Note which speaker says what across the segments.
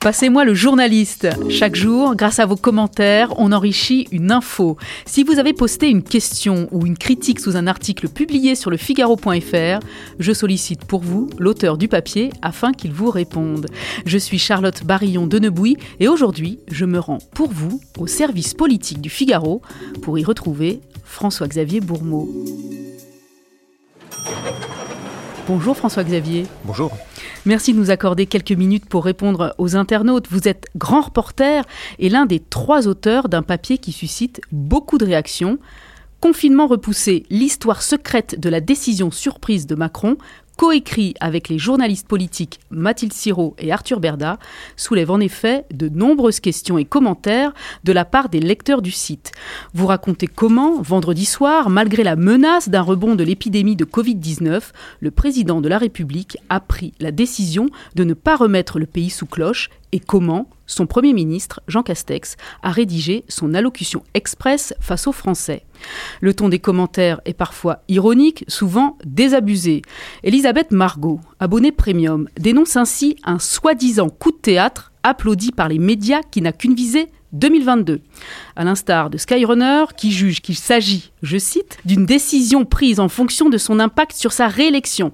Speaker 1: Passez-moi le journaliste. Chaque jour, grâce à vos commentaires, on enrichit une info. Si vous avez posté une question ou une critique sous un article publié sur le figaro.fr, je sollicite pour vous l'auteur du papier afin qu'il vous réponde. Je suis Charlotte Barillon de Nebouy et aujourd'hui, je me rends pour vous au service politique du Figaro pour y retrouver François-Xavier Bourmeau. Bonjour François-Xavier.
Speaker 2: Bonjour.
Speaker 1: Merci de nous accorder quelques minutes pour répondre aux internautes. Vous êtes grand reporter et l'un des trois auteurs d'un papier qui suscite beaucoup de réactions. Confinement repoussé, l'histoire secrète de la décision surprise de Macron, coécrit avec les journalistes politiques Mathilde Siro et Arthur Berda, soulève en effet de nombreuses questions et commentaires de la part des lecteurs du site. Vous racontez comment, vendredi soir, malgré la menace d'un rebond de l'épidémie de Covid-19, le président de la République a pris la décision de ne pas remettre le pays sous cloche et comment son Premier ministre, Jean Castex, a rédigé son allocution express face aux Français. Le ton des commentaires est parfois ironique, souvent désabusé. Elisabeth Margot, abonnée premium, dénonce ainsi un soi-disant coup de théâtre applaudi par les médias qui n'a qu'une visée 2022. À l'instar de Skyrunner, qui juge qu'il s'agit, je cite, d'une décision prise en fonction de son impact sur sa réélection.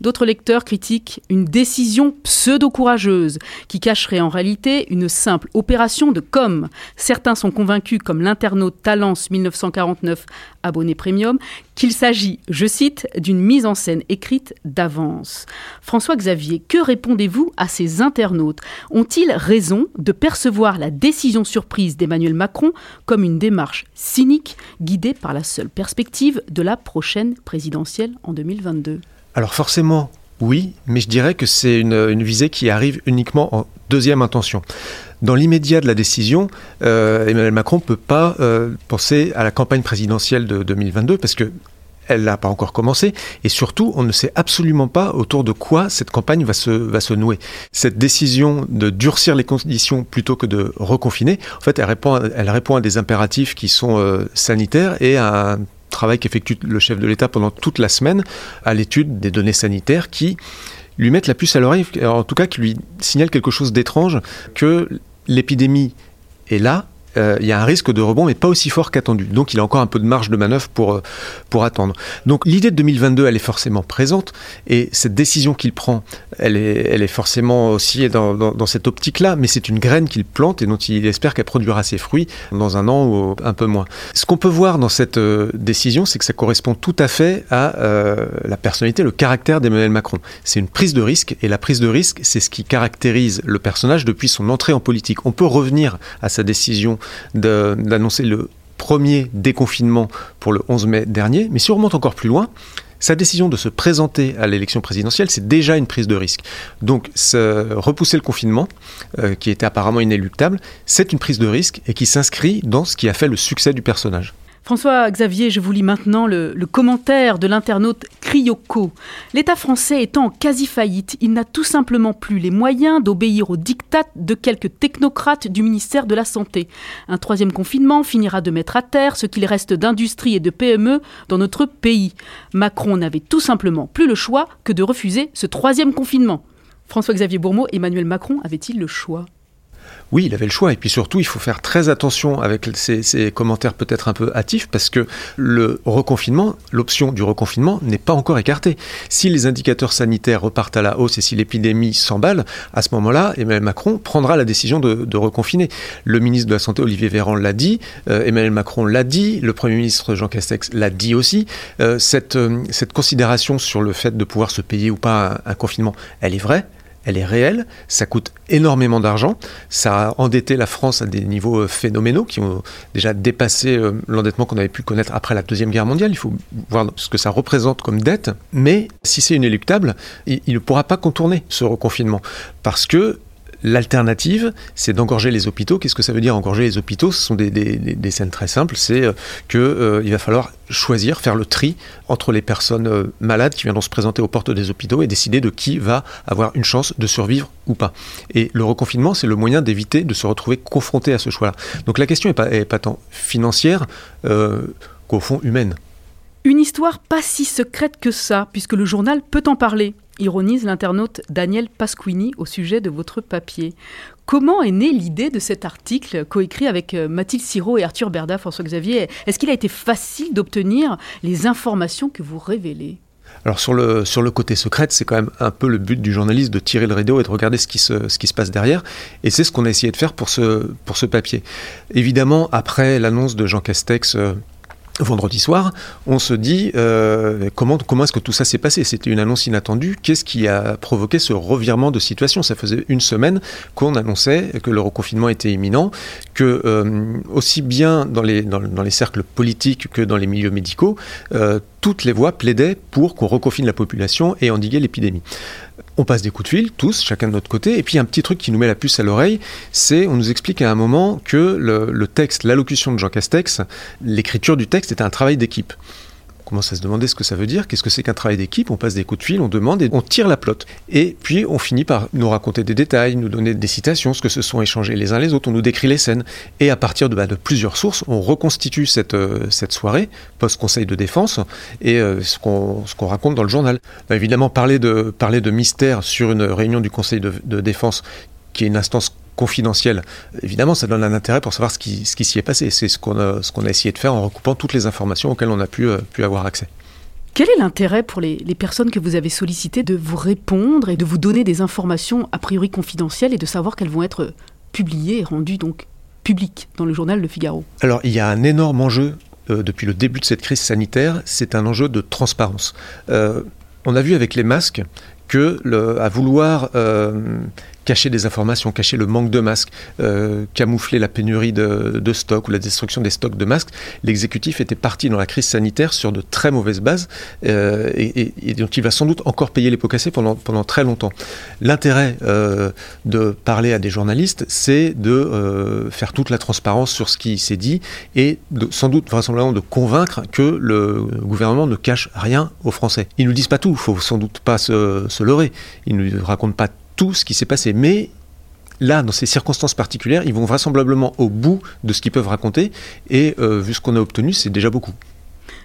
Speaker 1: D'autres lecteurs critiquent une décision pseudo-courageuse qui cacherait en réalité une simple opération de com. Certains sont convaincus, comme l'internaute Talence 1949 abonné premium, qu'il s'agit, je cite, d'une mise en scène écrite d'avance. François Xavier, que répondez-vous à ces internautes? Ont-ils raison de percevoir la décision surprise d'Emmanuel Macron comme une démarche cynique guidée par la seule perspective de la prochaine présidentielle en 2022
Speaker 2: alors forcément, oui, mais je dirais que c'est une, visée qui arrive uniquement en deuxième intention. Dans l'immédiat de la décision, euh, Emmanuel Macron ne peut pas euh, penser à la campagne présidentielle de 2022 parce que elle n'a pas encore commencé, et surtout, on ne sait absolument pas autour de quoi cette campagne va se, va se nouer. Cette décision de durcir les conditions plutôt que de reconfiner, en fait, elle répond, elle répond à des impératifs qui sont euh, sanitaires et à un travail qu'effectue le chef de l'État pendant toute la semaine à l'étude des données sanitaires qui lui mettent la puce à l'oreille, en tout cas qui lui signalent quelque chose d'étrange, que l'épidémie est là, euh, il y a un risque de rebond, mais pas aussi fort qu'attendu. Donc il a encore un peu de marge de manœuvre pour, euh, pour attendre. Donc l'idée de 2022, elle est forcément présente, et cette décision qu'il prend, elle est, elle est forcément aussi dans, dans, cette optique-là, mais c'est une graine qu'il plante et dont il espère qu'elle produira ses fruits dans un an ou un peu moins. Ce qu'on peut voir dans cette euh, décision, c'est que ça correspond tout à fait à la personnalité, le caractère d'Emmanuel Macron. C'est une prise de risque, et la prise de risque, c'est ce qui caractérise le personnage depuis son entrée en politique. On peut revenir à sa décision d'annoncer le premier déconfinement pour le 11 mai dernier. Mais si on remonte encore plus loin, sa décision de se présenter à l'élection présidentielle, c'est déjà une prise de risque. Donc repousser le confinement, euh, qui était apparemment inéluctable, c'est une prise de risque et qui s'inscrit dans ce qui a fait le succès du personnage.
Speaker 1: François Xavier, je vous lis maintenant le, commentaire de l'internaute Cryoko. L'État français étant en quasi-faillite, il n'a tout simplement plus les moyens d'obéir aux dictats de quelques technocrates du ministère de la Santé. Un troisième confinement finira de mettre à terre ce qu'il reste d'industrie et de PME dans notre pays. Macron n'avait tout simplement plus le choix que de refuser ce troisième confinement. François-Xavier Bourmeau, Emmanuel Macron avait-il le choix?
Speaker 2: Oui, il avait le choix. Et puis surtout, il faut faire très attention avec ces, commentaires peut-être un peu hâtifs, parce que le reconfinement, l'option du reconfinement n'est pas encore écartée. Si les indicateurs sanitaires repartent à la hausse et si l'épidémie s'emballe, à ce moment-là, Emmanuel Macron prendra la décision de, reconfiner. Le ministre de la Santé, Olivier Véran, l'a dit, euh, Emmanuel Macron l'a dit, le Premier ministre Jean Castex l'a dit aussi. Euh, euh, cette considération sur le fait de pouvoir se payer ou pas un confinement, elle est vraie elle est réelle, ça coûte énormément d'argent, ça a endetté la France à des niveaux euh, phénoménaux qui ont déjà dépassé euh, l'endettement qu'on avait pu connaître après la Deuxième Guerre mondiale, il faut voir ce que ça représente comme dette, mais si c'est inéluctable, il ne pourra pas contourner ce reconfinement, parce que L'alternative, c'est d'engorger les hôpitaux. Qu'est-ce que ça veut dire engorger les hôpitaux? Ce sont des, scènes très simples. C'est euh, qu'il euh, va falloir choisir, faire le tri entre les personnes euh, malades qui viendront se présenter aux portes des hôpitaux et décider de qui va avoir une chance de survivre ou pas. Et le reconfinement, c'est le moyen d'éviter de se retrouver confronté à ce choix-là. Donc la question n'est pas, pas, tant financière qu'au fond humaine.
Speaker 1: Une histoire pas si secrète que ça, puisque le journal peut en parler. Ironise l'internaute Daniel Pasquini au sujet de votre papier. Comment est née l'idée de cet article coécrit avec euh, Mathilde Siro et Arthur Berda, François Xavier Est-ce qu'il a été facile d'obtenir les informations que vous révélez?
Speaker 2: Alors sur le, sur le côté secret, c'est quand même un peu le but du journaliste de tirer le rideau et de regarder ce qui se, ce qui se passe derrière. Et c'est ce qu'on a essayé de faire pour ce, pour ce papier. Évidemment, après l'annonce de Jean Castex euh, vendredi soir, on se dit euh, comment, est-ce que tout ça s'est passé? C'était une annonce inattendue. Qu'est-ce qui a provoqué ce revirement de situation? Ça faisait une semaine qu'on annonçait que le reconfinement était imminent, que euh, aussi bien dans les, dans, les cercles politiques que dans les milieux médicaux, euh, toutes les voix plaidaient pour qu'on reconfine la population et endiguer l'épidémie on passe des coups de fil, tous, chacun de notre côté. Et puis un petit truc qui nous met la puce à l'oreille, c'est on nous explique à un moment que le, texte, l'allocution de Jean Castex, l'écriture du texte est un travail d'équipe commence à se demander ce que ça veut dire, qu'est-ce que c'est qu'un travail d'équipe, on passe des coups de fil, on demande et on tire la plotte. Et puis on finit par nous raconter des détails, nous donner des citations, ce que se sont échangés les uns les autres, on nous décrit les scènes. Et à partir de, bah, plusieurs sources, on reconstitue cette, euh, cette soirée, post-conseil de défense, et euh, ce qu'on raconte dans le journal. Bah, évidemment, parler de, parler de mystère sur une réunion du conseil de, de défense qui est une instance confidentiel. Évidemment, ça donne un intérêt pour savoir ce qui, ce qui s'y est passé. C'est ce qu'on a, ce qu'on a essayé de faire en recoupant toutes les informations auxquelles on a pu, euh, pu avoir accès.
Speaker 1: Quel est l'intérêt pour les, les, personnes que vous avez sollicitées de vous répondre et de vous donner des informations a priori confidentielles et de savoir qu'elles vont être publiées et rendues donc publiques dans le journal Le Figaro?
Speaker 2: Alors, il y a un énorme enjeu euh, depuis le début de cette crise sanitaire, c'est un enjeu de transparence. Euh, on a vu avec les masques que le, à vouloir cacher des informations, cacher le manque de masques, euh, camoufler la pénurie de, stocks ou la destruction des stocks de masques, l'exécutif était parti dans la crise sanitaire sur de très mauvaises bases euh, et, donc il va sans doute encore payer les pots cassés pendant, pendant très longtemps. L'intérêt euh, de parler à des journalistes, c'est de faire toute la transparence sur ce qui s'est dit et sans doute vraisemblablement de convaincre que le gouvernement ne cache rien aux Français. Ils nous disent pas tout, il faut sans doute pas se, se leurrer. Ils ne nous racontent pas tout ce qui s'est passé. Mais là, dans ces circonstances particulières, ils vont vraisemblablement au bout de ce qu'ils peuvent raconter. Et euh, vu ce qu'on a obtenu, c'est déjà beaucoup.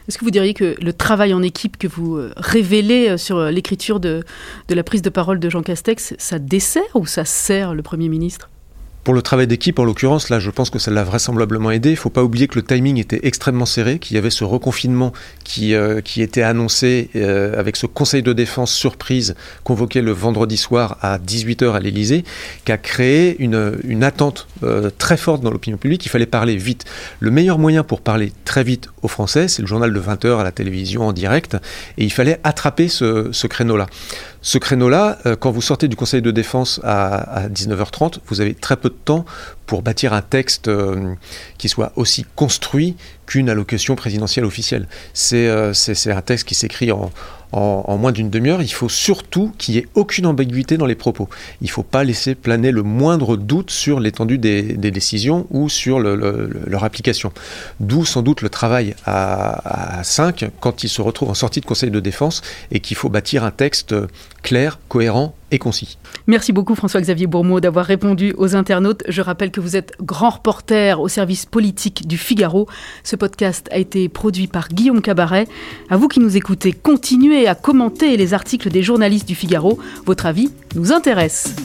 Speaker 1: Est-ce que vous diriez que le travail en équipe que vous euh, révélez euh, sur l'écriture de, de la prise de parole de Jean Castex, ça dessert ou ça sert le Premier ministre?
Speaker 2: Pour le travail d'équipe, en l'occurrence, là, je pense que ça l'a vraisemblablement aidé. Il ne faut pas oublier que le timing était extrêmement serré, qu'il y avait ce reconfinement qui, euh, était annoncé euh, avec ce conseil de défense surprise convoqué le vendredi soir à 18h à l'Elysée, qui a créé une, attente euh, très forte dans l'opinion publique. Il fallait parler vite. Le meilleur moyen pour parler très vite aux Français, c'est le journal de 20h à la télévision en direct, et il fallait attraper ce, ce créneau-là. Ce créneau-là, euh, quand vous sortez du Conseil de défense à, 19h30, vous avez très peu de temps pour bâtir un texte euh, qui soit aussi construit qu'une allocution présidentielle officielle. C'est euh, un texte qui s'écrit en, en, moins d'une demi-heure, il faut surtout qu'il n'y ait aucune ambiguïté dans les propos. Il ne faut pas laisser planer le moindre doute sur l'étendue des, décisions ou sur leur application. D'où sans doute le travail à, à 5 quand il se retrouve en sortie de Conseil de défense et qu'il faut bâtir un texte clair, cohérent
Speaker 1: Merci beaucoup François-Xavier Bourmeau d'avoir répondu aux internautes. Je rappelle que vous êtes grand reporter au service politique du Figaro. Ce podcast a été produit par Guillaume Cabaret. À vous qui nous écoutez, continuez à commenter les articles des journalistes du Figaro. Votre avis nous intéresse.